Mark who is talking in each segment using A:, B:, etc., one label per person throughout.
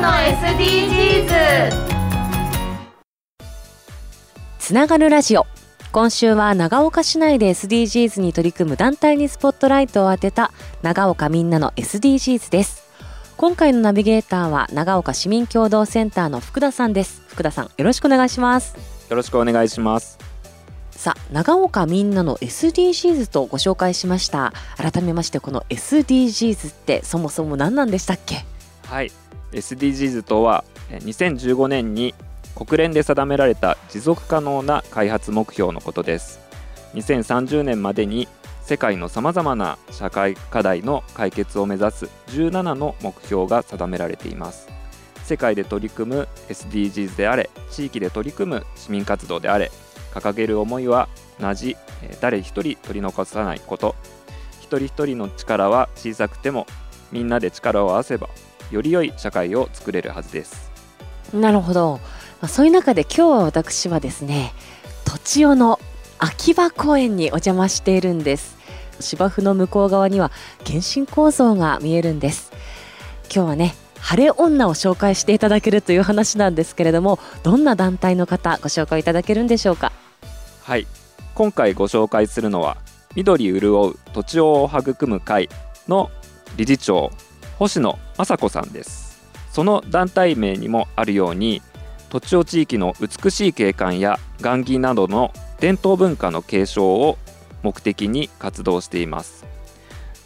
A: の SDGs
B: つながるラジオ。今週は長岡市内で SDGs に取り組む団体にスポットライトを当てた長岡みんなの SDGs です。今回のナビゲーターは長岡市民共同センターの福田さんです。福田さんよろしくお願いします。
C: よろしくお願いします。
B: さあ長岡みんなの SDGs とご紹介しました。改めましてこの SDGs ってそもそも何なんでしたっけ？
C: はい SDGs とは2015年に国連で定められた持続可能な開発目標のことです。2030年までに世界のさまざまな社会課題の解決を目指す17の目標が定められています。世界で取り組む SDGs であれ地域で取り組む市民活動であれ掲げる思いは同じ誰一人取り残さないこと。一人一人の力は小さくてもみんなで力を合わせばより良い社会を作れるはずです。
B: なるほど、まあ、そういう中で今日は私はですね土地尾の秋葉公園にお邪魔しているんです。芝生の向こう側には原神構造が見えるんです。今日はね晴れ女を紹介していただけるという話なんですけれどもどんな団体の方ご紹介いただけるんでしょうか？
C: はい。今回ご紹介するのは緑潤う土地を育む会の理事長星野雅子さんです。その団体名にもあるように土地を地域の美しい景観や雁木などの伝統文化の継承を目的に活動しています。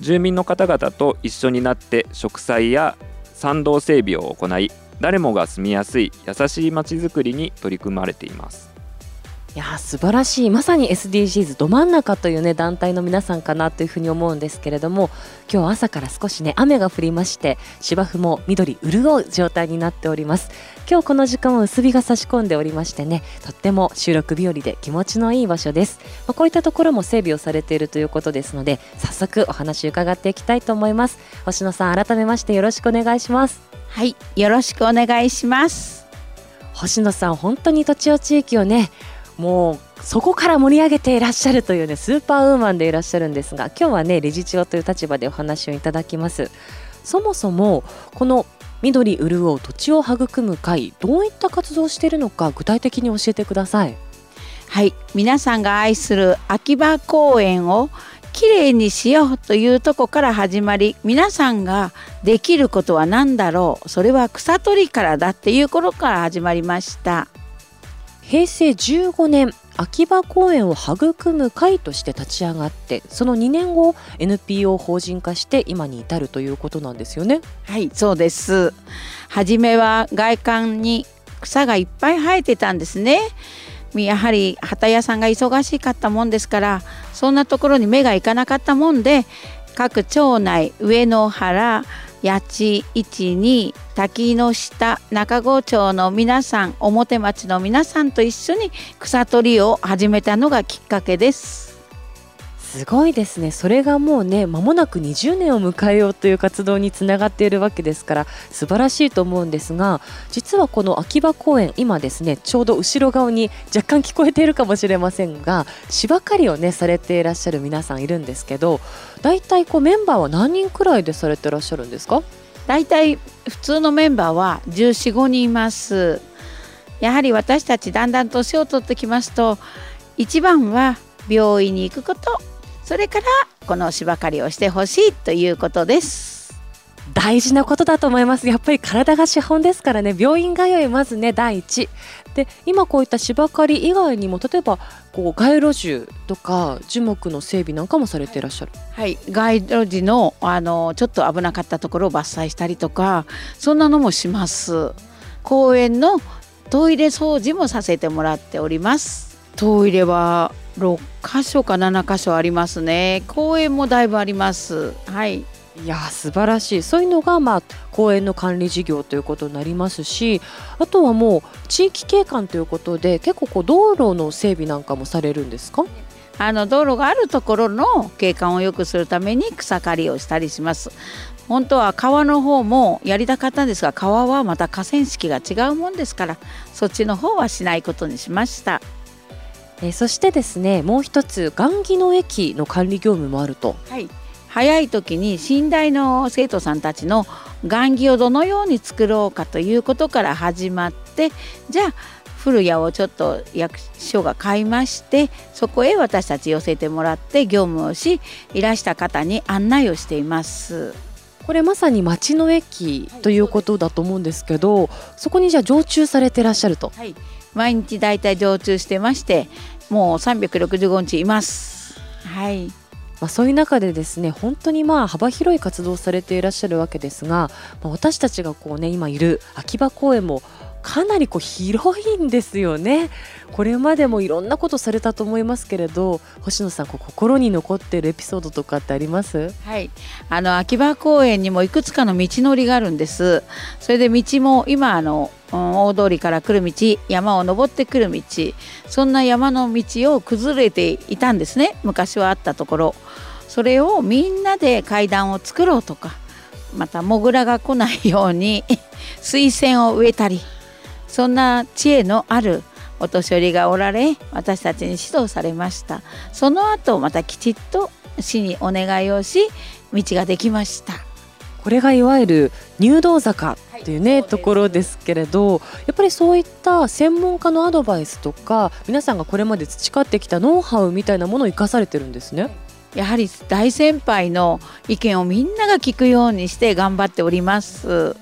C: 住民の方々と一緒になって植栽や参道整備を行い誰もが住みやすい優しいまちづくりに取り組まれています。
B: いやー素晴らしい。まさに SDGs ど真ん中というね団体の皆さんかなというふうに思うんですけれども今日は朝から少しね雨が降りまして芝生も緑潤う状態になっております。今日この時間は薄日が差し込んでおりましてねとっても収録日和で気持ちのいい場所です、まあ、こういったところも整備をされているということですので早速お話伺っていきたいと思います。星野さん改めましてよろしくお願いします。
D: はい、よろしくお願いします。
B: 星野さん本当に土地を地域をねもうそこから盛り上げていらっしゃるというねスーパーウーマンでいらっしゃるんですが今日はね理事長という立場でお話をいただきます。そもそもこの緑潤う土地を育む会どういった活動をしているのか具体的に教えてください。
D: はい、皆さんが愛する秋葉公園をきれいにしようというとこから始まり皆さんができることは何だろうそれは草取りからだっていう頃から始まりました。
B: 平成15年秋葉公園を育む会として立ち上がってその2年後 NPO 法人化して今に至るということなんですよね。
D: はいそうです。初めは外観に草がいっぱい生えてたんですね。やはり旗屋さんが忙しかったもんですからそんなところに目がいかなかったもんで各町内上野原八千一二滝の下中郷町の皆さん表町の皆さんと一緒に草取りを始めたのがきっかけです。
B: すごいですね。それがもうね間もなく20年を迎えようという活動につながっているわけですから素晴らしいと思うんですが実はこの秋葉公園今ですねちょうど後ろ側に若干聞こえているかもしれませんが芝刈りをねされていらっしゃる皆さんいるんですけど大体こうメンバーは何人くらいでされてらっしゃるんですか？
D: だいたい普通のメンバーは1415人います。やはり私たちだんだん年を取ってきますと一番は病院に行くことそれからこの芝刈りをしてほしいということです。
B: 大事なことだと思います。やっぱり体が資本ですからね。病院通いまずね第一。で今こういった芝刈り以外にも例えばこう街路樹とか樹木の整備なんかもされていらっしゃる。
D: はい。街路樹のあのちょっと危なかったところを伐採したりとかそんなのもします。公園のトイレ掃除もさせてもらっております。トイレは6箇所か7箇所ありますね。公園もだいぶあります。はい
B: いや素晴らしい。そういうのが、まあ、公園の管理事業ということになりますしあとはもう地域景観ということで結構こう道路の整備なんかもされるんですか？
D: あの道路があるところの景観を良くするために草刈りをしたりします。本当は川の方もやりたかったんですが川はまた河川敷が違うもんですからそっちの方はしないことにしました。
B: えーそしてですねもう一つ雁木の駅の管理業務もあると。
D: はい早い時に寝台の生徒さんたちの雁木をどのように作ろうかということから始まってじゃあ古屋をちょっと役所が買いましてそこへ私たち寄せてもらって業務をしいらした方に案内をしています。
B: これまさに町の駅ということだと思うんですけどそこにじゃあ常駐されてらっしゃると
D: はい、毎日だいたい常駐してましてもう365日います。はい、
B: まあ、そういう中でですね本当にまあ幅広い活動をされていらっしゃるわけですが、まあ、私たちがこうね今いる秋葉公園もかなりこう広いんですよね。これまでもいろんなことされたと思いますけれど星野さんこう心に残っているエピソードとかってあります？
D: はい、あの秋葉公園にもいくつかの道のりがあるんです。それで道も今あのうん大通りから来る道、山を登ってくる道、そんな山の道を崩れていたんですね。昔はあったところ、それをみんなで階段を作ろうとか、またモグラが来ないように 水仙を植えたり、そんな知恵のあるお年寄りがおられ私たちに指導されました。その後またきちっと市にお願いをし道ができました。
B: これがいわゆる入道坂っていうね、ところですけれどやっぱりそういった専門家のアドバイスとか皆さんがこれまで培ってきたノウハウみたいなものを生かされてるんですね。
D: やはり大先輩の意見をみんなが聞くようにして頑張っております。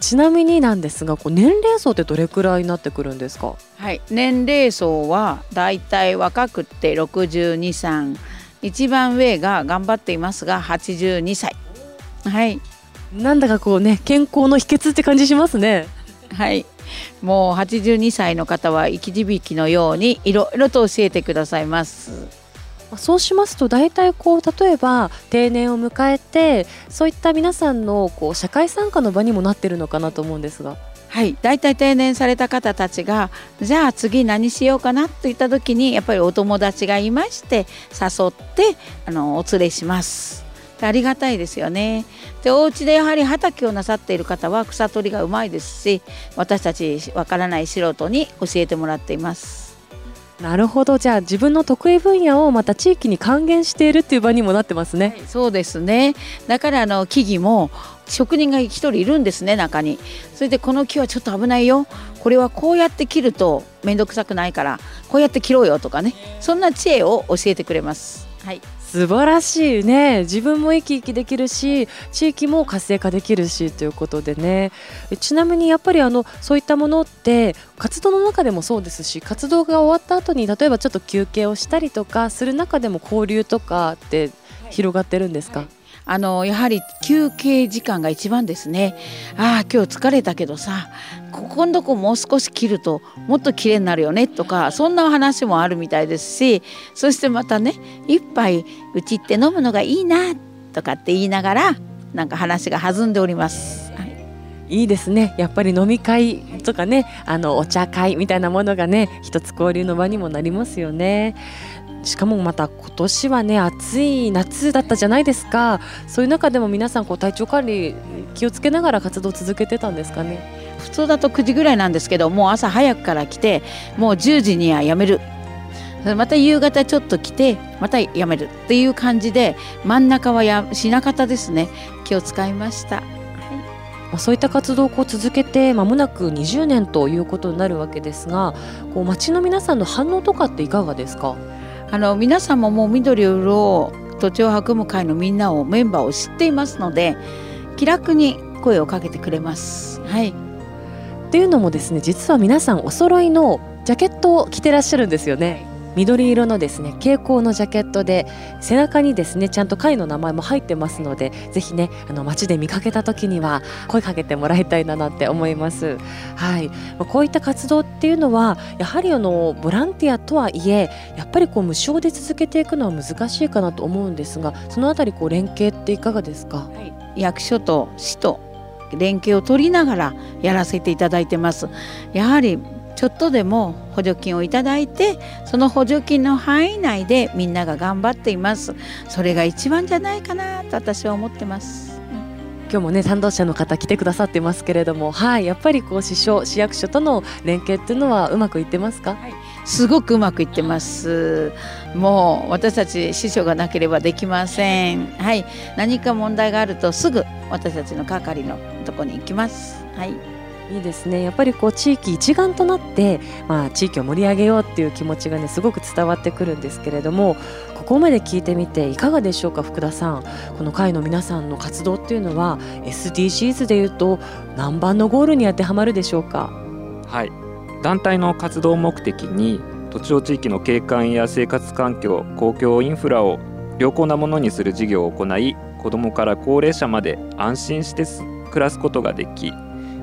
B: ちなみになんですがこう年齢層ってどれくらいになってくるんですか？
D: はい。年齢層はだいたい若くって62歳一番上が頑張っていますが82歳。はい。
B: なんだかこうね健康の秘訣って感じしますね。
D: はい。もう82歳の方は生き字引のようにいろいろと教えてくださいます
B: そうしますと大体こう例えば定年を迎えてそういった皆さんのこう社会参加の場にもなってるのかなと思うんですが。
D: はい、大体定年された方たちがじゃあ次何しようかなといった時にやっぱりお友達がいまして誘ってあのお連れします。でありがたいですよね。でお家でやはり畑をなさっている方は草取りがうまいですし私たちわからない素人に教えてもらっています。
B: なるほど。じゃあ自分の得意分野をまた地域に還元しているっていう場にもなってますね。
D: そうですね。だからあの木々も職人が一人いるんですね中に。それでこの木はちょっと危ないよ。これはこうやって切ると面倒くさくないからこうやって切ろうよとかね。そんな知恵を教えてくれます。はい
B: 素晴らしいね。自分も生き生きできるし地域も活性化できるしということでね。えちなみにやっぱりあのそういったものって活動の中でもそうですし活動が終わった後に例えばちょっと休憩をしたりとかする中でも交流とかって広がってるんですか、
D: あのやはり休憩時間が一番ですね。ああ今日疲れたけどさここのとこもう少し切るともっと綺麗になるよねとかそんな話もあるみたいですしそしてまたね一杯うちって飲むのがいいなとかって言いながらなんか話が弾んでおります。い。
B: いいですね。やっぱり飲み会とかねあのお茶会みたいなものがね一つ交流の場にもなりますよね。しかもまた今年はね暑い夏だったじゃないですか。そういう中でも皆さんこう体調管理気をつけながら活動を続けてたんですかね。
D: 普通だと9時ぐらいなんですけどもう朝早くから来てもう10時にはやめる。また夕方ちょっと来てまたやめるっていう感じで真ん中はや品方ですね。気を使いました。
B: まあそういった活動をこう続けて間もなく20年ということになるわけですがこう町の皆さんの反応とかっていかがですか？
D: あの皆さんももう緑を潤う土地を博む会のみんなをメンバーを知っていますので気楽に声をかけてくれます。はい、
B: っていうのもですね実は皆さんお揃いのジャケットを着てらっしゃるんですよね緑色のですね蛍光のジャケットで背中にですねちゃんと会の名前も入ってますのでぜひねあの街で見かけた時には声かけてもらいたいななんて思います。はい。こういった活動っていうのはやはりあのボランティアとはいえやっぱりこう無償で続けていくのは難しいかなと思うんですがそのあたりこう連携っていかがですか、
D: はい、役所と市と連携を取りながらやらせていただいてます。やはりちょっとでも補助金をいただいてその補助金の範囲内でみんなが頑張っています。それが一番じゃないかなと私は思ってます。
B: 今日もね賛同者の方来てくださってますけれどもはいやっぱりこう市所市役所との連携っていうのはうまくいってますか、はい、
D: すごくうまくいってます。もう私たち師匠がなければできません。はい何か問題があるとすぐ私たちの係のとこに行きます。はい
B: いいですね。やっぱりこう地域一丸となって、まあ、地域を盛り上げようっていう気持ちがねすごく伝わってくるんですけれどもここまで聞いてみていかがでしょうか福田さん。この会の皆さんの活動っていうのは SDGs でいうと何番のゴールに当てはまるでしょうか？
C: はい。団体の活動目的に土地を地域の景観や生活環境公共インフラを良好なものにする事業を行い子どもから高齢者まで安心して暮らすことができ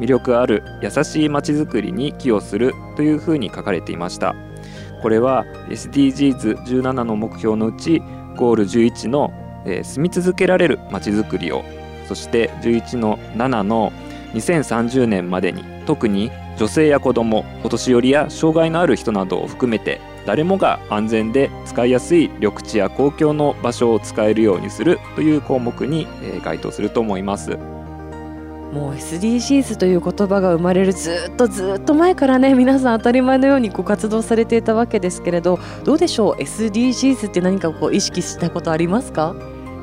C: 魅力ある優しいまちづくりに寄与するというふうに書かれていましたこれは SDGs17 の目標のうちゴール11の、えー、住み続けられるまちづくりをそして11の7の2030年までに特に女性や子どもお年寄りや障害のある人などを含めて誰もが安全で使いやすい緑地や公共の場所を使えるようにするという項目に該当すると思います。
B: もう SDGs という言葉が生まれるずっとずっと前からね皆さん当たり前のようにこう活動されていたわけですけれどどうでしょう？SDGs って何かこう意識したことありますか？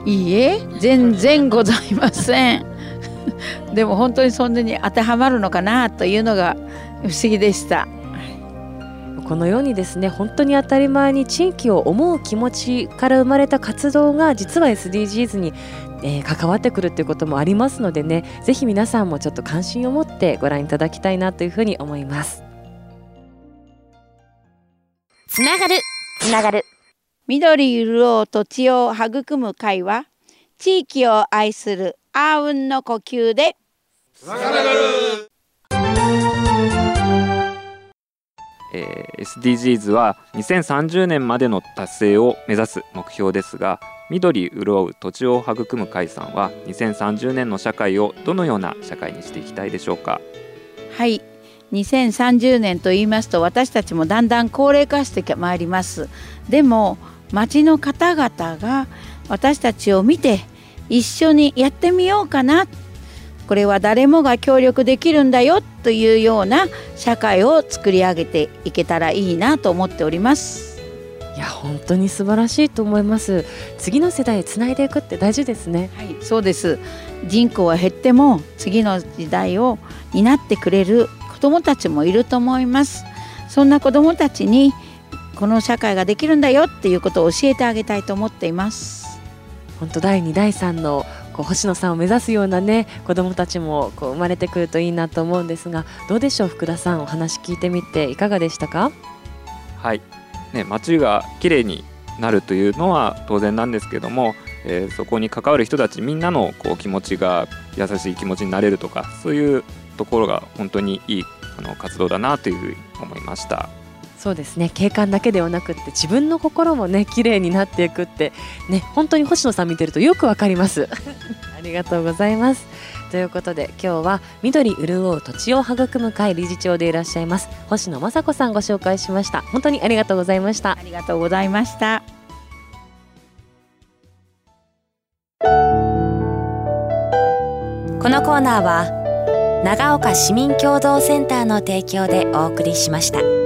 D: いいえ全然ございません。でも本当にそんなに当てはまるのかなというのが不思議でした。
B: このようにですね本当に当たり前に地域を思う気持ちから生まれた活動が実は SDGs にえー、関わってくるっていうこともありますのでねぜひ皆さんもちょっと関心を持ってご覧いただきたいなというふうに思います。
A: つながる。つながる。
D: 緑潤う土地を育む会は地域を愛するアウンの呼吸で。つながる
C: えー、SDGs は2030年までの達成を目指す目標ですが緑潤う土地を育む会さんは2030年の社会をどのような社会にしていきたいでしょうか？
D: はい。2030年と言いますと私たちもだんだん高齢化してまいります。でも町の方々が私たちを見て一緒にやってみようかなこれは誰もが協力できるんだよというような社会を作り上げていけたらいいなと思っております。
B: いや本当に素晴らしいと思います。次の世代へつないでいくって大事ですね。
D: はいそうです。人口は減っても次の時代を担ってくれる子どもたちもいると思います。そんな子どもたちにこの社会ができるんだよっていうことを教えてあげたいと思っています。
B: 本当第2第3のこう星野さんを目指すようなね子どもたちもこう生まれてくるといいなと思うんですがどうでしょう福田さんお話聞いてみていかがでしたか？
C: はいね、街が綺麗になるというのは当然なんですけども、えー、そこに関わる人たちみんなのこう気持ちが優しい気持ちになれるとかそういうところが本当にいいあの活動だなというふうに思いました。
B: そうですね。景観だけではなくって自分の心もね綺麗になっていくってね本当に星野さん見てるとよくわかります。ありがとうございます。ということで今日は緑潤う土地を育む会理事長でいらっしゃいます星野雅子さんご紹介しました。本当にありがとうございました。
D: ありがとうございました。
A: このコーナーは長岡市民共同センターの提供でお送りしました。